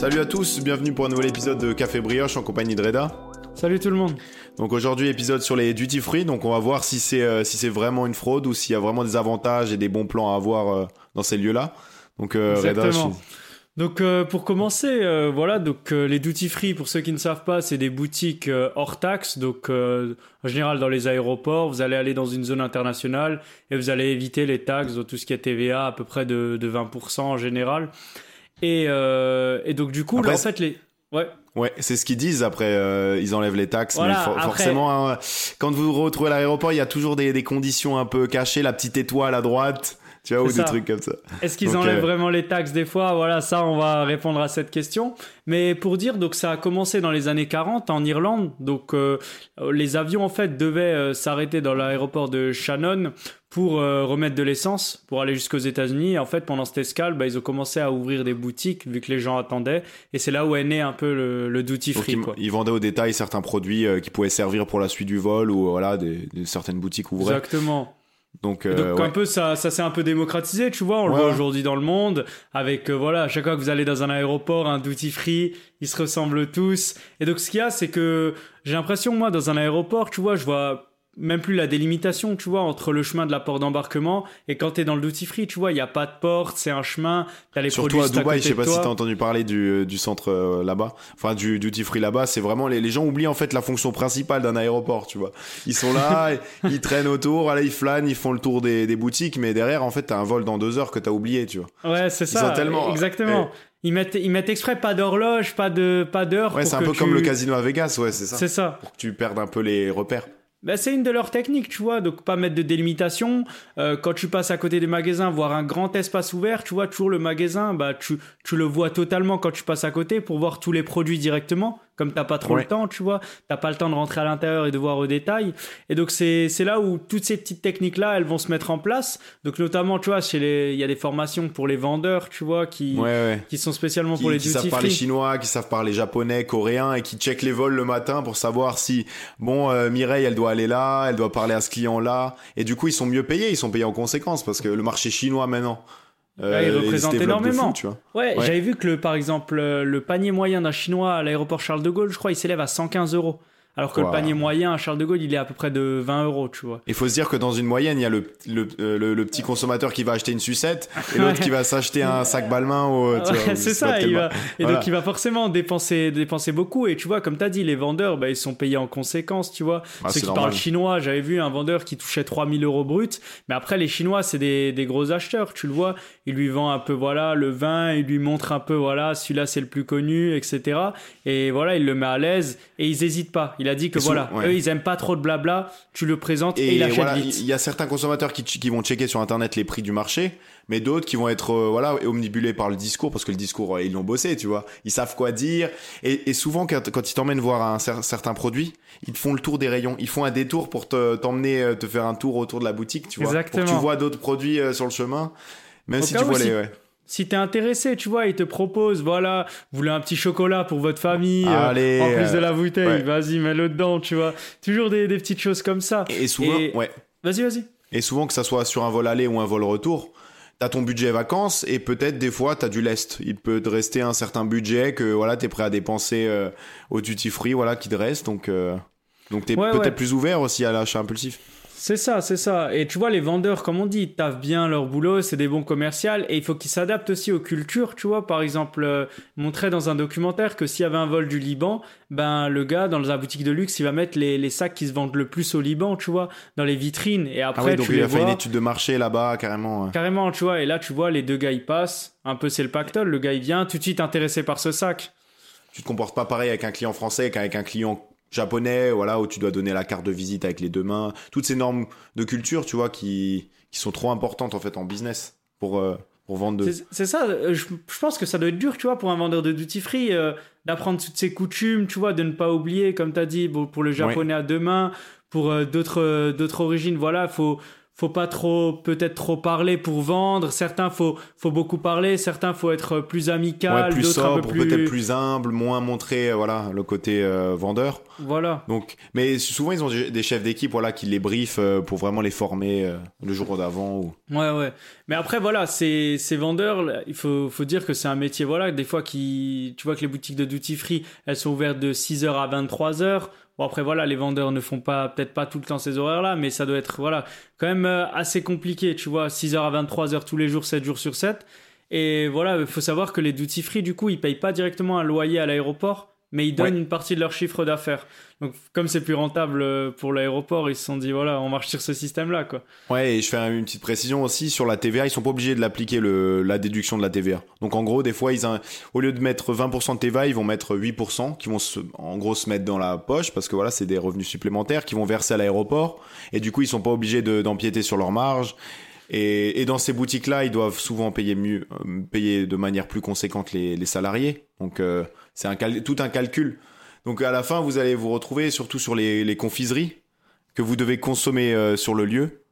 Salut à tous, bienvenue pour un nouvel épisode de Café Brioche en compagnie de Reda. Salut tout le monde. Donc aujourd'hui épisode sur les duty free, donc on va voir si c'est euh, si c'est vraiment une fraude ou s'il y a vraiment des avantages et des bons plans à avoir euh, dans ces lieux-là. Donc euh, Reda, je... Donc pour commencer, voilà, donc les duty free pour ceux qui ne savent pas, c'est des boutiques hors taxe. Donc en général dans les aéroports, vous allez aller dans une zone internationale et vous allez éviter les taxes, tout ce qui est TVA à peu près de, de 20% en général. Et, et donc du coup, en fait les Ouais. Ouais, c'est ce qu'ils disent. Après, euh, ils enlèvent les taxes, mais forcément, hein, quand vous vous retrouvez à l'aéroport, il y a toujours des, des, conditions un peu cachées, la petite étoile à droite, tu vois, ou des trucs comme ça. Est-ce qu'ils enlèvent euh, vraiment les taxes des fois Voilà, ça, on va répondre à cette question. Mais pour dire, donc ça a commencé dans les années 40 en Irlande. Donc euh, les avions en fait devaient euh, s'arrêter dans l'aéroport de Shannon pour remettre de l'essence pour aller jusqu'aux États-Unis. En fait, pendant cette escale, bah, ils ont commencé à ouvrir des boutiques vu que les gens attendaient. Et c'est là où est né un peu le, duty free. Ils, quoi. ils, vendaient au détail certains produits qui pouvaient servir pour la suite du vol ou voilà des, certaines boutiques ouvraient. Exactement. Donc, euh, un peu ça, ça s'est un peu démocratisé, tu vois. On le voit aujourd'hui dans le monde, avec euh, voilà, à chaque fois que vous allez dans un aéroport, un duty free, ils se ressemblent tous. Et donc ce qu'il y a, c'est que j'ai l'impression moi dans un aéroport, tu vois, je vois même plus la délimitation, tu vois, entre le chemin de la porte d'embarquement et quand tu es dans le duty free, tu vois, il n'y a pas de porte, c'est un chemin, as les Surtout produits à Dubaï, je sais pas si tu as entendu parler du, euh, du centre euh, là-bas, enfin du duty free là-bas, c'est vraiment, les, les, gens oublient en fait la fonction principale d'un aéroport, tu vois. Ils sont là, ils traînent autour, là, ils flânent, ils font le tour des, des boutiques, mais derrière, en fait, tu as un vol dans deux heures que tu as oublié, tu vois. Ouais, c'est ça. Tellement... Exactement. Ils mettent, ils mettent exprès pas d'horloge, pas de, pas d'heure. Ouais, c'est un peu comme le casino à Vegas, ouais, c'est ça. C'est ça. Pour que tu perdes un peu les repères. Ben, c'est une de leurs techniques, tu vois, donc pas mettre de délimitation. Euh, quand tu passes à côté des magasins, voir un grand espace ouvert, tu vois, toujours le magasin, bah, tu, tu le vois totalement quand tu passes à côté pour voir tous les produits directement comme t'as pas trop le temps, tu vois, t'as pas le temps de rentrer à l'intérieur et de voir au détail. Et donc c'est là où toutes ces petites techniques là, elles vont se mettre en place. Donc notamment, tu vois, chez les, il y a des formations pour les vendeurs, tu vois, qui qui sont spécialement pour les qui savent parler chinois, qui savent parler japonais, coréen et qui checkent les vols le matin pour savoir si bon euh, Mireille, elle doit aller là, elle doit parler à ce client là. Et du coup, ils sont mieux payés, ils sont payés en conséquence parce que le marché chinois maintenant euh, il représente énormément. tu vois. Ouais, j'avais vu que le, par exemple le panier moyen d'un chinois à l'aéroport Charles de Gaulle, je crois, il s'élève à 115 euros. Alors que le panier moyen à Charles de Gaulle, il est à peu près de 20 euros, tu vois. Il faut se dire que dans une moyenne, il y a le, le, euh, le, petit consommateur qui va acheter une sucette et l'autre qui va s'acheter un sac Balmain. Ou, c'est ça, il va... et donc il va forcément dépenser, dépenser beaucoup. Et tu vois, comme tu as dit, les vendeurs, bah, ils sont payés en conséquence, tu vois. Ah, Ceux qui parlent chinois, j'avais vu un vendeur qui touchait 3000 euros brut. Mais après, les Chinois, c'est des, des gros acheteurs, tu le vois. Il lui vend un peu, voilà, le vin, il lui montre un peu, voilà, celui-là c'est le plus connu, etc. Et voilà, il le met à l'aise et ils hésitent pas. Il a dit que voilà, eux, ils aiment pas trop de blabla. Tu le présentes et, il achète Il y a certains consommateurs qui, qui, vont checker sur internet les prix du marché, mais d'autres qui vont être euh, voilà omnibulés par le discours parce que le discours euh, ils l'ont bossé, tu vois. Ils savent quoi dire et, et souvent quand, quand ils t'emmènent voir un certain produit, ils te font le tour des rayons. Ils font un détour pour t'emmener te, te faire un tour autour de la boutique, tu vois, Exactement. pour que tu vois d'autres produits euh, sur le chemin. Même si tu vois les ouais si t'es intéressé, tu vois, il te propose, voilà, vous voulez un petit chocolat pour votre famille, euh, en plus de la bouteille, vas-y, mets-le dedans, tu vois. Toujours des, petites choses comme ça. Et, souvent, ouais. Vas-y, vas-y. Et souvent, que ça soit sur un vol aller ou un vol retour, t'as ton budget vacances et peut-être des fois t'as du lest. Il peut te rester un certain budget que voilà t'es prêt à dépenser euh, au duty free, voilà qui te reste. Donc euh, donc t'es peut-être plus ouvert aussi à l'achat impulsif. C'est ça, c'est ça. Et tu vois, les vendeurs, comme on dit, ils taffent bien leur boulot, c'est des bons commerciaux, et il faut qu'ils s'adaptent aussi aux cultures, tu vois. Par exemple, euh, montrer dans un documentaire que s'il y avait un vol du Liban, ben le gars, dans la boutique de luxe, il va mettre les, sacs qui se vendent le plus au Liban, tu vois, dans les vitrines. Et après, ah donc il a fait une étude de marché là-bas, carrément. Carrément, tu vois. Et là, tu vois, les deux gars, ils passent. Un peu, c'est le pactole. Le gars, il vient, tout de suite intéressé par ce sac. Tu te comportes pas pareil avec un client français qu'avec un client japonais, voilà, où tu dois donner la carte de visite avec les deux mains, toutes ces normes de culture, tu vois, qui, qui sont trop importantes en fait en business pour, euh, pour vendre de... C'est ça, euh, je, pense que ça doit être dur, tu vois, pour un vendeur de duty free, euh, d'apprendre toutes ces coutumes, tu vois, de ne pas oublier, comme tu as dit, pour le japonais à deux mains, pour d'autres d'autres origines, voilà, faut faut pas trop peut-être trop parler pour vendre. Certains faut faut beaucoup parler, certains faut être plus amical, Ouais, plus peu sobre, plus peut-être plus humble, moins montrer euh, voilà le côté euh, vendeur. voilà. Donc, mais souvent ils ont des chefs d'équipe voilà qui les briefent euh, pour vraiment les former euh, le jour d'avant. Ou... Ouais, ouais. Mais après, voilà, ces, ces vendeurs, il faut, faut dire que c'est un métier, voilà, des fois qui, tu vois que les boutiques de duty free, elles sont ouvertes de 6h à 23h. Bon, après, voilà, les vendeurs ne font pas, peut-être pas tout le temps ces horaires-là, mais ça doit être, voilà, quand même euh, assez compliqué, tu vois, 6h à 23h tous les jours, 7 jours sur 7. Et voilà, il faut savoir que les duty free, du coup, ils payent pas directement un loyer à l'aéroport, mais ils donnent Ouais. une partie de leur chiffre d'affaires. Donc, comme c'est plus rentable euh, pour l'aéroport, ils se sont dit, voilà, on marche sur ce système-là, quoi. Ouais, et je fais une petite précision aussi sur la TVA, ils sont pas obligés de l'appliquer le la déduction de la TVA. Donc en gros, des fois ils au lieu de mettre 20% de TVA, ils vont mettre 8% qui vont se, en gros se mettre dans la poche parce que voilà, c'est des revenus supplémentaires qui vont verser à l'aéroport et du coup, ils sont pas obligés de- d'empiéter sur leur marge. Et, dans ces boutiques-là, ils doivent souvent payer mieux, euh, payer de manière plus conséquente les, salariés. Donc euh, c'est tout un calcul. Donc à la fin, vous allez vous retrouver surtout sur les, confiseries que vous devez consommer euh, sur le lieu,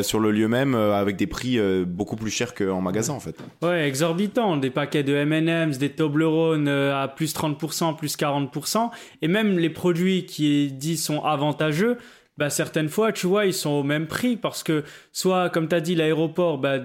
sur le lieu même, avec des prix beaucoup plus chers qu'en magasin en fait. Ouais, exorbitant. Des paquets de M&M's, des Toblerone à plus 30%, plus 40%. Et même les produits qui dit sont avantageux, bah, certaines fois, tu vois, ils sont au même prix parce que soit, comme tu as dit, l'aéroport bah,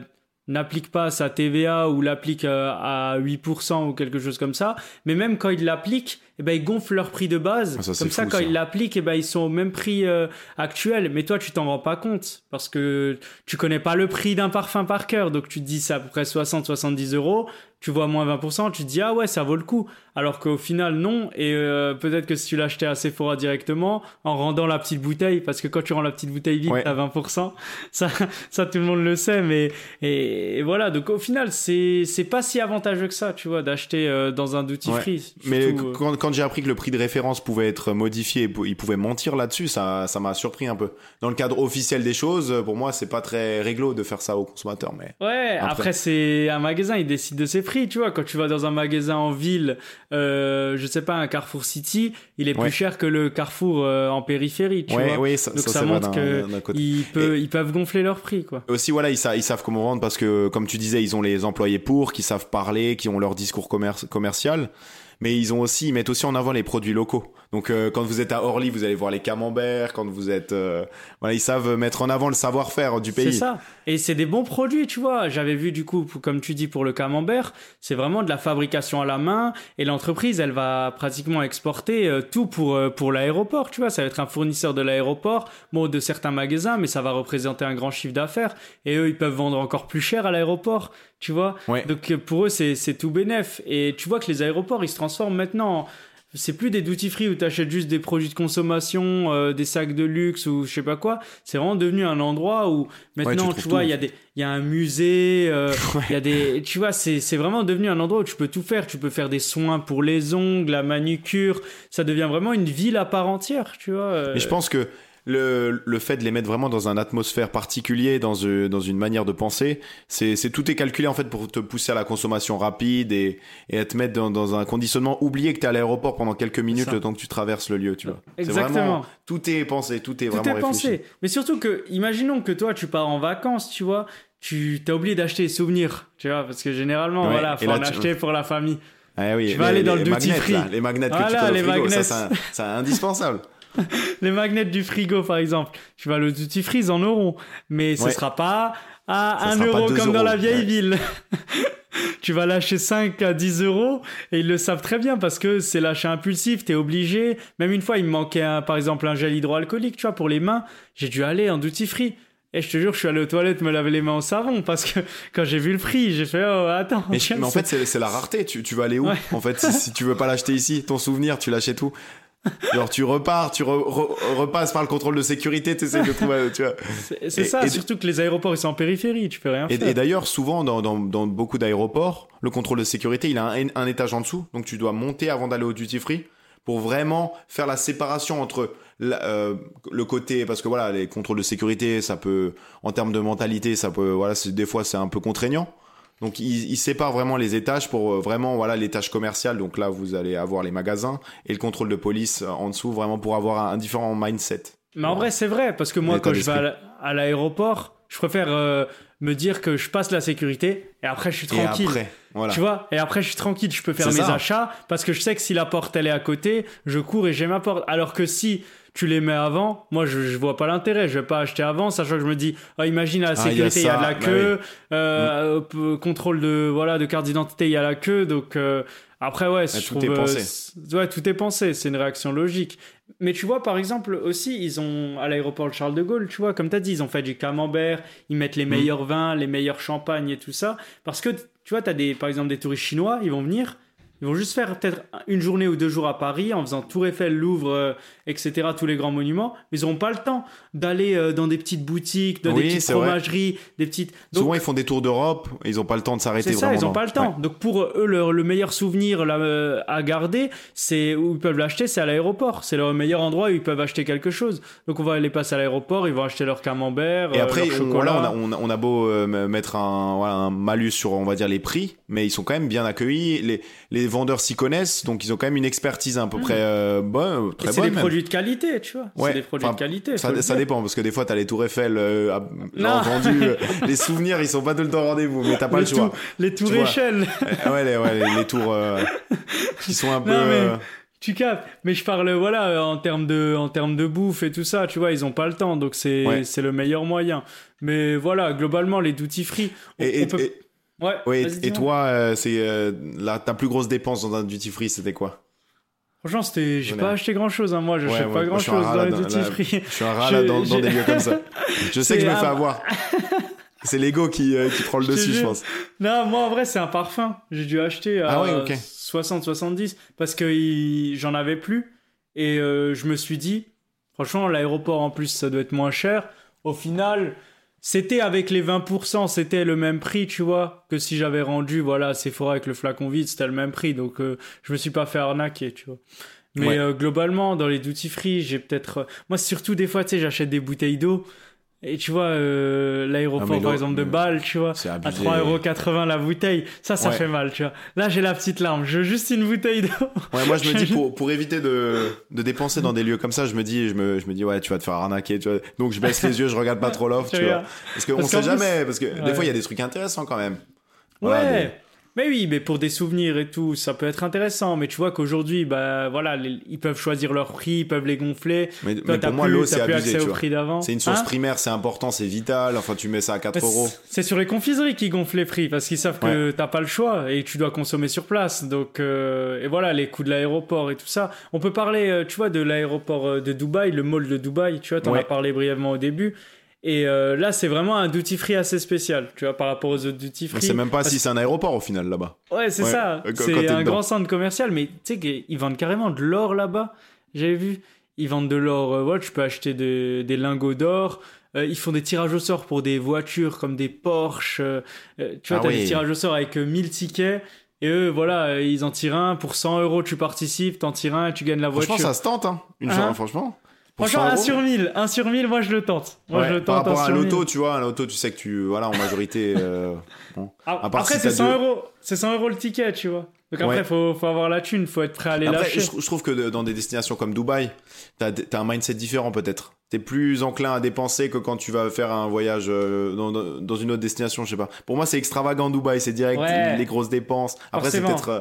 n'applique pas sa TVA ou l'applique euh, à 8% ou quelque chose comme ça. Mais même quand ils l'appliquent, eh ben, ils gonflent leur prix de base. Ah, ça, comme ça, fou, quand ça. ils l'appliquent, eh ben, ils sont au même prix euh, actuel. Mais toi, tu t'en rends pas compte parce que tu connais pas le prix d'un parfum par cœur. Donc tu te dis c'est à peu près 60-70 euros. Tu vois moins 20%, tu te dis ah ouais, ça vaut le coup. Alors qu'au final, non. Et euh, peut-être que si tu l'achetais à Sephora directement, en rendant la petite bouteille, parce que quand tu rends la petite bouteille vide, Ouais. t'as 20%. Ça, ça, tout le monde le sait. Mais et, et voilà. Donc au final, c'est c'est pas si avantageux que ça, tu vois, d'acheter euh, dans un duty Ouais. free. Mais Surtout, quand, quand j'ai appris que le prix de référence pouvait être modifié, ils pouvaient mentir là-dessus, ça ça m'a surpris un peu. Dans le cadre officiel des choses, pour moi, c'est pas très réglo de faire ça aux consommateurs, mais Ouais, Après. après, c'est un magasin, il décide de ses prix, tu vois. Quand tu vas dans un magasin en ville, euh, je sais pas, un Carrefour City, il est plus Ouais. cher que le Carrefour euh, en périphérie, tu ouais, vois. oui, ça, Donc ça, montre d'un- que d'un côté. ils, peuvent, ils peuvent gonfler leur prix, quoi. Aussi, voilà, ils, sa- ils savent comment vendre parce que, comme tu disais, ils ont les employés pour, qui savent parler, qui ont leur discours commer- commercial. Mais ils ont aussi, ils mettent aussi en avant les produits locaux. Donc, euh, quand vous êtes à Orly, vous allez voir les camemberts. Quand vous êtes, euh, voilà, ils savent mettre en avant le savoir-faire du C'est pays. ça. Et c'est des bons produits, tu vois. J'avais vu, du coup, comme tu dis, pour le camembert, c'est vraiment de la fabrication à la main. Et l'entreprise, elle va pratiquement exporter euh, tout pour, euh, pour l'aéroport, tu vois. Ça va être un fournisseur de l'aéroport, bon, de certains magasins, mais ça va représenter un grand chiffre d'affaires. Et eux, ils peuvent vendre encore plus cher à l'aéroport, tu vois. Ouais. Donc euh, pour eux, c'est c'est tout bénef. Et tu vois que les aéroports, ils se transforment maintenant. C'est plus des duty free où tu achètes juste des produits de consommation, euh, des sacs de luxe ou je sais pas quoi. C'est vraiment devenu un endroit où maintenant, tu vois, il y a des, il y a un musée, euh, il Ouais. y a des, tu vois, c'est c'est vraiment devenu un endroit où tu peux tout faire. Tu peux faire des soins pour les ongles, la manucure. Ça devient vraiment une ville à part entière, tu vois. euh. Mais je pense que le, le fait de les mettre vraiment dans une atmosphère particulière, dans, une- dans une manière de penser, c'est tout est calculé en fait pour te pousser à la consommation rapide et, et à te mettre dans, dans un conditionnement. Oublier que tu es à l'aéroport pendant quelques minutes le temps que tu traverses le lieu, tu vois. Exactement. vraiment- tout est pensé, tout est Tout vraiment est réfléchi. pensé. Mais surtout que, imaginons que toi, tu pars en vacances, tu vois, tu t'as oublié d'acheter des souvenirs, tu vois, parce que généralement, Ouais, voilà, faut là, en tu- acheter pour la famille. Ah oui, Tu vas les- aller dans le duty magnets, free. là, les magnets que tu Voilà, as au les frigo, ça c'est indispensable. Les magnets du frigo, par exemple. Tu vas le duty free, ils en auront. Mais ce Ouais. sera pas à Ça 1 sera pas euro 2 comme dans la vieille Ouais. ville. tu vas lâcher 5 à 10 euros et ils le savent très bien parce que c'est l'achat impulsif, t'es obligé. Même une fois, il me manquait un- par exemple un gel hydroalcoolique, tu vois, pour les mains. J'ai dû aller en duty free. Et je te jure, je suis allé aux toilettes me laver les mains au savon parce que quand j'ai vu le prix, j'ai fait oh attends. Mais, en fait, c'est c'est la rareté. Tu, tu vas aller où Ouais. En fait, si, si tu veux pas l'acheter ici, ton souvenir, tu l'achètes où? Genre, tu repars, tu re- re- repasses par le contrôle de sécurité, tu essaies de trouver, tu vois. c'est ça, et- surtout que les aéroports ils sont en périphérie, tu peux rien Et, faire. et d'ailleurs, souvent, dans, dans, dans beaucoup d'aéroports, le contrôle de sécurité, il a un, un étage en dessous. Donc, tu dois monter avant d'aller au duty free pour vraiment faire la séparation entre la- euh, le côté, parce que voilà, les contrôles de sécurité, ça peut, en termes de mentalité, ça peut, voilà, des fois, c'est un peu contraignant. Donc, ils il séparent vraiment les étages pour euh, vraiment, voilà, l'étage commercial. Donc là, vous allez avoir les magasins et le contrôle de police euh, en dessous, vraiment pour avoir un, un différent mindset. Mais en vrai, c'est vrai, parce que moi, quand je vais à l'aéroport, Je préfère euh, me dire que je passe la sécurité et après je suis tranquille. Et après, voilà. Tu vois Et après je suis tranquille, je peux faire mes ça. achats parce que je sais que si la porte elle est à côté, je cours et j'ai ma porte. Alors que si tu les mets avant, moi je, je vois pas l'intérêt, je vais pas acheter avant, sachant que je me dis, ah, imagine à la Ah, il y a sécurité il y a, de la bah queue, euh, euh, contrôle de voilà de carte d'identité il y a la queue, donc euh, après ouais, je tout trouve, est euh, pensé. ouais tout est pensé, c'est une réaction logique. Mais tu vois par exemple aussi ils ont à l'aéroport Charles de Gaulle, tu vois comme tu as dit, ils ont fait du camembert, ils mettent Mm. les meilleurs vins, les meilleurs champagnes et tout ça parce que tu vois tu as des par exemple des touristes chinois, ils vont venir ils vont juste faire peut-être une journée ou deux jours à Paris en faisant Tour Eiffel, Louvre, euh, etc., tous les grands monuments. Mais ils n'auront pas le temps d'aller euh, dans des petites boutiques, dans Oui, des petites vrai. fromageries, des petites. Donc, Souvent, ils font des tours d'Europe, ils ont pas le temps de s'arrêter c'est ça, ils n'ont pas le temps. Donc pour eux, le, le meilleur souvenir là, euh, à garder, c'est où ils peuvent l'acheter, c'est à l'aéroport. C'est le meilleur endroit où ils peuvent acheter quelque chose. Donc on va les passer à l'aéroport, ils vont acheter leur camembert, Et après, leur chocolat. on, a, on, a, on a beau mettre un, voilà, un malus sur, on va dire, les prix, mais ils sont quand même bien accueillis. Les, les vendeurs s'y connaissent, donc ils ont quand même une expertise à peu près euh, bonne, Et très c'est bonne. des même. produits de qualité, tu vois. Ouais, c'est des produits enfin, de qualité. Ça, le dépend, parce que des fois, t'as les tours Eiffel, euh, euh, les souvenirs, ils sont pas tout le temps rendez-vous, mais t'as pas les le choix. les tours. Euh, ouais, les, ouais, les, les tours euh, qui sont un peu... Non, mais- euh, Tu captes, mais je parle voilà euh, en termes de en termes de bouffe et tout ça, tu vois, ils ont pas le temps, donc c'est Ouais. c'est le meilleur moyen. Mais voilà, globalement les duty free. on- Et, et, on peut- et- ouais. ouais, et- toi, euh, c'est euh, la, ta plus grosse dépense dans un duty free, c'était quoi? Franchement, c'était j'ai pas acheté grand chose. Hein. Moi, je Ouais, sais ouais, pas grand chose dans les duty free. Je suis un rat là dans, des lieux comme ça. Je sais que je me fais avoir. C'est l'ego qui, euh, qui prend le Je dessus, je pense. Non, moi en vrai, c'est un parfum. J'ai dû acheter à Ah ouais, ok. 60-70 parce que il- j'en avais plus. Et euh, je me suis dit, franchement, l'aéroport en plus, ça doit être moins cher. Au final, c'était avec les 20%, c'était le même prix, tu vois, que si j'avais rendu, voilà, Sephora avec le flacon vide, c'était le même prix. Donc, euh, je me suis pas fait arnaquer, tu vois. Mais Ouais. euh, globalement, dans les duty free, j'ai peut-être. Moi, surtout des fois, tu sais, j'achète des bouteilles d'eau. Et tu vois, euh, l'aéroport, par exemple, de Bâle, tu vois, à abusé. 3,80€ la bouteille. Ça, ça Ouais. fait mal, tu vois. Là, j'ai la petite larme. Je veux juste une bouteille d'eau. Ouais, moi je me dis pour, pour éviter de, de dépenser dans des lieux comme ça, je me dis je me, je me dis ouais tu vas te faire arnaquer tu vois. Donc je baisse les yeux, je regarde pas trop l'offre, Tu tu vois. Parce qu'on Parce sait plus- jamais parce que des fois il y a des trucs intéressants quand même. Ouais. Des- Mais oui, mais pour des souvenirs et tout, ça peut être intéressant. Mais tu vois qu'aujourd'hui, bah voilà, les- ils peuvent choisir leur prix, ils peuvent les gonfler. Mais, Toi, mais pour moi l'eau c'est abusé tu vois. prix d'avant. C'est une source Hein primaire, c'est important, c'est vital. Enfin tu mets ça à 4 Mais euros. c'est- sur les confiseries qu'ils gonflent les prix parce qu'ils savent que t'as pas le choix et que tu dois consommer sur place. Donc euh, et voilà les coûts de l'aéroport et tout ça. On peut parler, euh, tu vois, de l'aéroport euh, de Dubaï, le mall de Dubaï. Tu vois, t'en Ouais. as parlé brièvement au début. Et euh, là, c'est vraiment un duty free assez spécial, tu vois, par rapport aux autres duty On free. sait même pas si c'est un aéroport au final là-bas. Ouais, c'est Ouais, ça. C'est un dedans. grand centre commercial, mais tu sais qu'ils vendent carrément de l'or là-bas. J'avais vu. Ils vendent de l'or. euh, ouais, tu peux acheter de- des lingots d'or. Euh, ils font des tirages au sort pour des voitures comme des Porsche. euh, tu vois, Ah t'as oui. des tirages au sort avec euh, 1000 tickets. Et eux, voilà, ils en tirent un. Pour 100 euros, tu participes, t'en tires un et tu gagnes la voiture. Franchement ça se tente hein. Une Hein fois, franchement. Franchement, 100 1 euros. sur 1000. 1 sur 1000, moi je le tente. Moi Ouais, je le par tente. rapport un à sur 1000. l'auto, tu vois, à l'auto, tu sais que tu, voilà, en majorité, euh, bon. Ah, À part Après, si c'est t'as 100 deux- euros. C'est 100 euros le ticket, tu vois. Donc après, Ouais. faut, faut avoir la thune, faut être prêt à les Après, lâcher. je, je trouve que de- dans des destinations comme Dubaï, t'as as un mindset différent peut-être. T'es plus enclin à dépenser que quand tu vas faire un voyage euh, dans, une autre destination, je sais pas. Pour moi, c'est extravagant Dubaï, c'est direct Ouais. les grosses dépenses. Après, c'est peut-être. euh,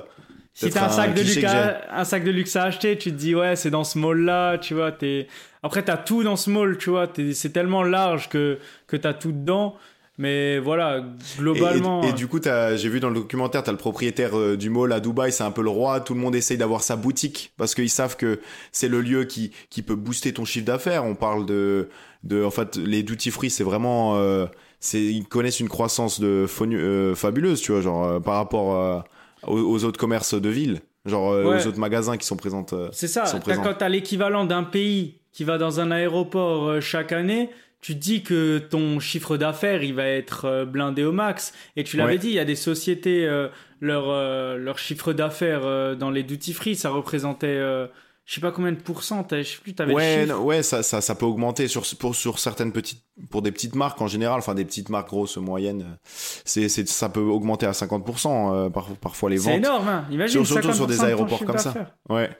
Si t'as un sac, de luxe un sac de luxe à acheter, tu te dis ouais, c'est dans ce mall-là, tu vois. T'es... Après, t'as tout dans ce mall, tu vois. t'es- C'est tellement large que, que t'as tout dedans. Mais voilà, globalement. et- et du coup, j'ai vu dans le documentaire, t'as le propriétaire euh, du mall à Dubaï, c'est un peu le roi. Tout le monde essaye d'avoir sa boutique parce qu'ils savent que c'est le lieu qui, qui peut booster ton chiffre d'affaires. On parle de, de, en fait, les duty free, c'est vraiment, euh, c'est, ils connaissent une croissance de euh, fabuleuse, tu vois, genre euh, par rapport euh, aux, aux autres commerces de ville, genre euh, Ouais. aux autres magasins qui sont présents. euh, C'est ça, sont quand t'as l'équivalent d'un pays qui va dans un aéroport euh, chaque année, tu te dis que ton chiffre d'affaires, il va être blindé au max. Et tu l'avais Ouais. dit, il y a des sociétés, euh, leur, euh, leur chiffre d'affaires euh, dans les duty free, ça représentait, euh, je sais pas combien de pourcents, t'as- je sais plus, t'avais Ouais, non, ouais, ça, ça, ça peut augmenter sur, pour, sur certaines petites, pour des petites marques en général, enfin des petites marques grosses, moyennes, euh, c'est, c'est, ça peut augmenter à 50%, euh, par, parfois les C'est ventes. énorme, hein. Imagine, Sur- surtout sur 50% des aéroports comme ça. Ouais.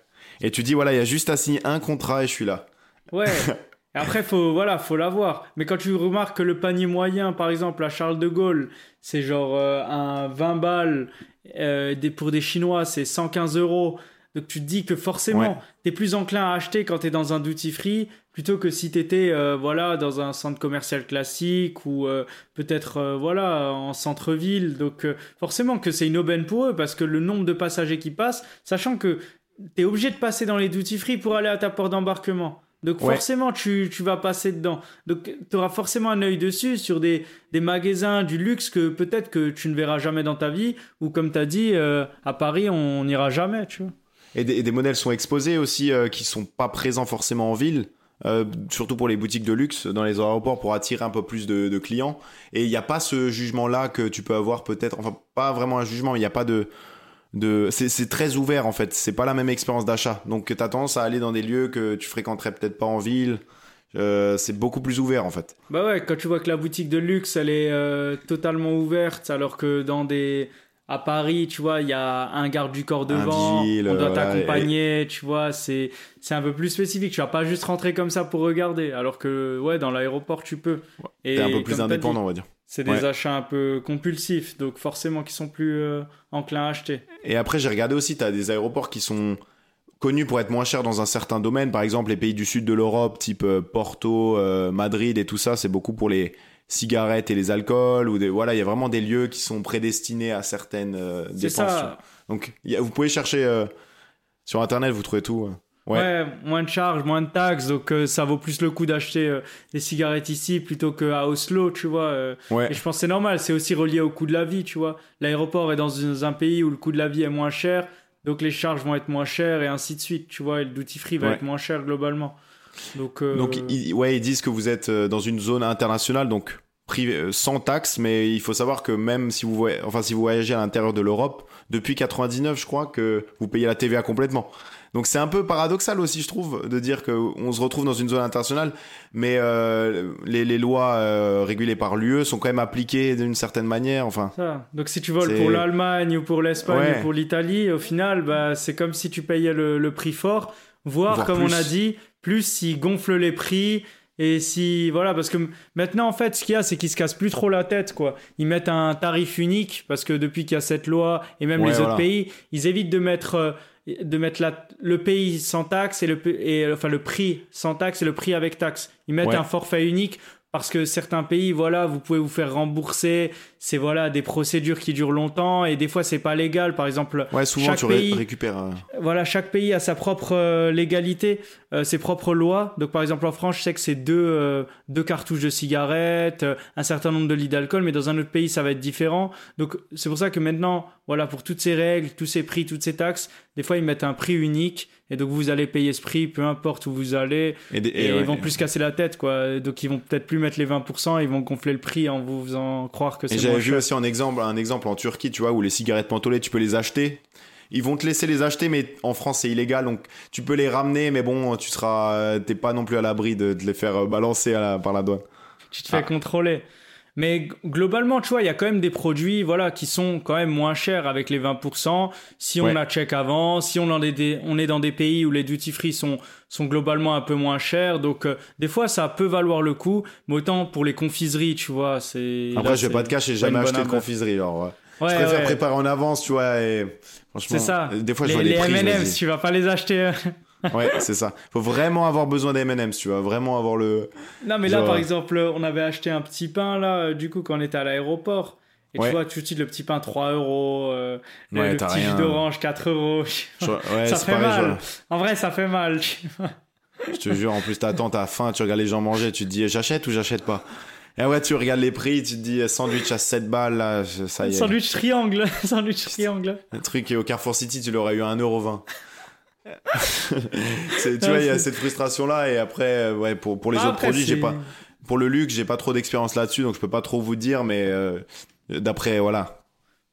Et tu dis, voilà, il y a juste à signer un contrat et je suis là. Ouais. Et après, faut, voilà, faut l'avoir. Mais quand tu remarques que le panier moyen, par exemple, à Charles de Gaulle, c'est genre euh, un 20 balles, euh, des, pour des Chinois, c'est 115 euros. Donc tu te dis que forcément, tu es plus enclin à acheter quand tu es dans un duty free plutôt que si tu étais euh, voilà, dans un centre commercial classique ou peut-être voilà, en centre-ville. Donc forcément que c'est une aubaine pour eux parce que le nombre de passagers qui passent, sachant que tu es obligé de passer dans les duty free pour aller à ta porte d'embarquement. Donc forcément, tu, tu, vas passer dedans. Donc tu auras forcément un œil dessus sur des, des magasins du luxe que peut-être que tu ne verras jamais dans ta vie, ou comme tu as dit, euh, à Paris, on n'ira jamais, tu vois. Et des, modèles sont exposés aussi euh, qui sont pas présents forcément en ville. Euh, surtout pour les boutiques de luxe dans les aéroports pour attirer un peu plus de, clients. Et il n'y a pas ce jugement là que tu peux avoir peut-être enfin pas vraiment un jugement il n'y a pas de de c'est très ouvert en fait. C'est pas la même expérience d'achat. Donc tu as tendance à aller dans des lieux que tu fréquenterais peut-être pas en ville. Euh, c'est beaucoup plus ouvert en fait. Bah ouais quand tu vois que la boutique de luxe elle est euh, totalement ouverte alors que dans des à Paris, tu vois, il y a un garde du corps devant, on doit t'accompagner, tu vois, c'est c'est un peu plus spécifique. Tu vas pas juste rentrer comme ça pour regarder, alors que ouais, dans l'aéroport tu peux. Ouais. T'es un peu plus indépendant, on va dire. C'est des achats un peu compulsifs, donc forcément qui sont plus euh, enclins à acheter. Et après, j'ai regardé aussi, tu as des aéroports qui sont connus pour être moins chers dans un certain domaine. Par exemple, les pays du sud de l'Europe, type euh, Porto, euh, Madrid et tout ça, c'est beaucoup pour les cigarettes et les alcools. Ou des, voilà, il y a vraiment des lieux qui sont prédestinés à certaines dépenses. Ça. Donc, vous pouvez chercher sur Internet, vous trouvez tout. Ouais. moins de charges, moins de taxes, donc euh, ça vaut plus le coup d'acheter euh, des cigarettes ici plutôt qu'à Oslo, tu vois. Euh. ouais. Et je pense que c'est normal, c'est aussi relié au coût de la vie, tu vois. L'aéroport est dans un pays où le coût de la vie est moins cher, donc les charges vont être moins chères et ainsi de suite, tu vois. Et le duty free va être moins cher globalement. Donc, donc ouais, ils disent que vous êtes dans une zone internationale, donc privé, sans taxes, mais il faut savoir que même si vous, voyez, enfin, si vous voyagez à l'intérieur de l'Europe, depuis 99, je crois que vous payez la TVA complètement. Donc c'est un peu paradoxal aussi, je trouve, de dire qu'on se retrouve dans une zone internationale, mais euh, les, les, lois euh, régulées par l'UE sont quand même appliquées d'une certaine manière. Enfin. Ça. Donc si tu voles pour l'Allemagne ou pour l'Espagne ou pour l'Italie, au final, bah, c'est comme si tu payais le, le prix fort, voire, comme on a dit, plus s'ils gonflent les prix. Et si voilà parce que maintenant en fait ce qu'il y a c'est qu'ils se cassent plus trop la tête quoi. Ils mettent un tarif unique parce que depuis qu'il y a cette loi et même les autres pays, ils évitent de mettre euh, de mettre la, le pays sans taxe et le, et, enfin, le prix sans taxe et le prix avec taxe. Ils mettent un forfait unique parce que certains pays, voilà, vous pouvez vous faire rembourser. C'est voilà des procédures qui durent longtemps et des fois c'est pas légal. Par exemple, ouais, souvent chaque tu pays, récupères. Euh, voilà, chaque pays a sa propre euh, légalité, euh, ses propres lois. Donc par exemple en France, je sais que c'est deux deux cartouches de cigarettes, un certain nombre de litres d'alcool, mais dans un autre pays ça va être différent. Donc c'est pour ça que maintenant, voilà, pour toutes ces règles, tous ces prix, toutes ces taxes, des fois ils mettent un prix unique et donc vous allez payer ce prix, peu importe où vous allez. Et, ils vont plus casser la tête, quoi. Donc ils vont peut-être plus mettre les 20%, ils vont gonfler le prix en vous faisant croire que c'est. J'avais vu aussi un exemple, un exemple en Turquie, tu vois, où les cigarettes mentholées, tu peux les acheter. Ils vont te laisser les acheter, mais en France c'est illégal, donc tu peux les ramener, mais bon, tu seras, t'es pas non plus à l'abri de, les faire balancer par la douane. Tu te fais ah. contrôler. Mais globalement, tu vois, il y a quand même des produits, voilà, qui sont quand même moins chers avec les 20%. Si on a check avant, si on, est, on est dans des pays où les duty free sont, sont globalement un peu moins chers. Donc, euh, des fois, ça peut valoir le coup. Mais autant pour les confiseries, tu vois, c'est. Après, je vais pas te cacher, j'ai jamais acheté de confiserie, alors. Ouais. je préfère préparer en avance, tu vois, et franchement. C'est ça. Des fois, je les, vois les, les M&M's, tu vas pas les acheter. Euh. ouais, c'est ça. Faut vraiment avoir besoin d'M&M's, tu vois, vraiment avoir le. Non, mais là, par exemple, on avait acheté un petit pain là, du coup, quand on était à l'aéroport. Et tu vois, de suite, le petit pain 3 euros, euh, le, petit jus d'orange 4 euros. Ouais, ça fait mal. En vrai, ça fait mal. Je te jure, en plus, t'attends, t'as faim, tu regardes les gens manger, tu te dis j'achète ou j'achète pas? Et ouais, tu regardes les prix, tu te dis sandwich à 7 balles, là, ça y est. Sandwich triangle, sandwich triangle. Un truc et au Carrefour City, tu l'aurais eu à 1,20€. tu vois, il y a cette frustration là et après, euh, ouais, pour, pour les autres produits, j'ai pas, pour le luxe, j'ai pas trop d'expérience là-dessus, donc je peux pas trop vous dire, mais euh, d'après, voilà.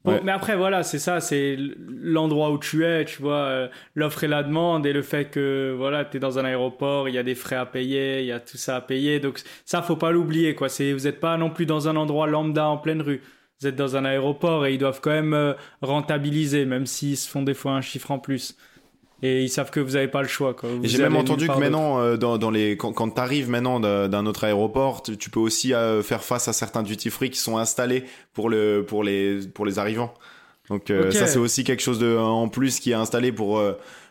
Mais après, voilà, c'est ça, c'est l'endroit où tu es, tu vois, euh, l'offre et la demande et le fait que, voilà, tu es dans un aéroport, il y a des frais à payer, il y a tout ça à payer. Donc, ça, faut pas l'oublier, quoi. C'est, vous n'êtes pas non plus dans un endroit lambda en pleine rue. Vous êtes dans un aéroport et ils doivent quand même rentabiliser, même s'ils se font des fois un chiffre en plus. Et ils savent que vous n'avez pas le choix. Quoi. Vous Et j'ai même entendu que maintenant, euh, dans, dans les, quand, quand tu arrives maintenant d'un autre aéroport, tu, tu peux aussi euh, faire face à certains duty free qui sont installés pour, le, pour, les, pour les arrivants. Donc euh, ça, c'est aussi quelque chose de, en plus qui est installé pour,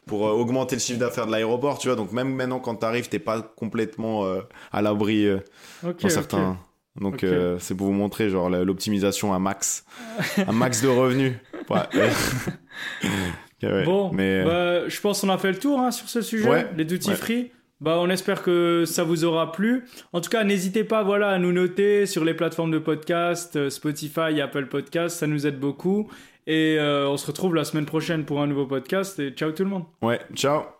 pour augmenter le chiffre d'affaires de l'aéroport, tu vois. Donc même maintenant, quand tu arrives, t'es pas complètement à l'abri euh, Ok, dans. Donc euh, c'est pour vous montrer genre l'optimisation à max, un max de revenus. Ouais. Ouais. Bon, mais bah, je pense qu'on a fait le tour hein, sur ce sujet, Ouais, les duty free. Bah, on espère que ça vous aura plu. En tout cas, n'hésitez pas voilà, à nous noter sur les plateformes de podcast, euh, Spotify, Apple Podcast, ça nous aide beaucoup. Et euh, on se retrouve la semaine prochaine pour un nouveau podcast. Et ciao tout le monde. ouais, ciao.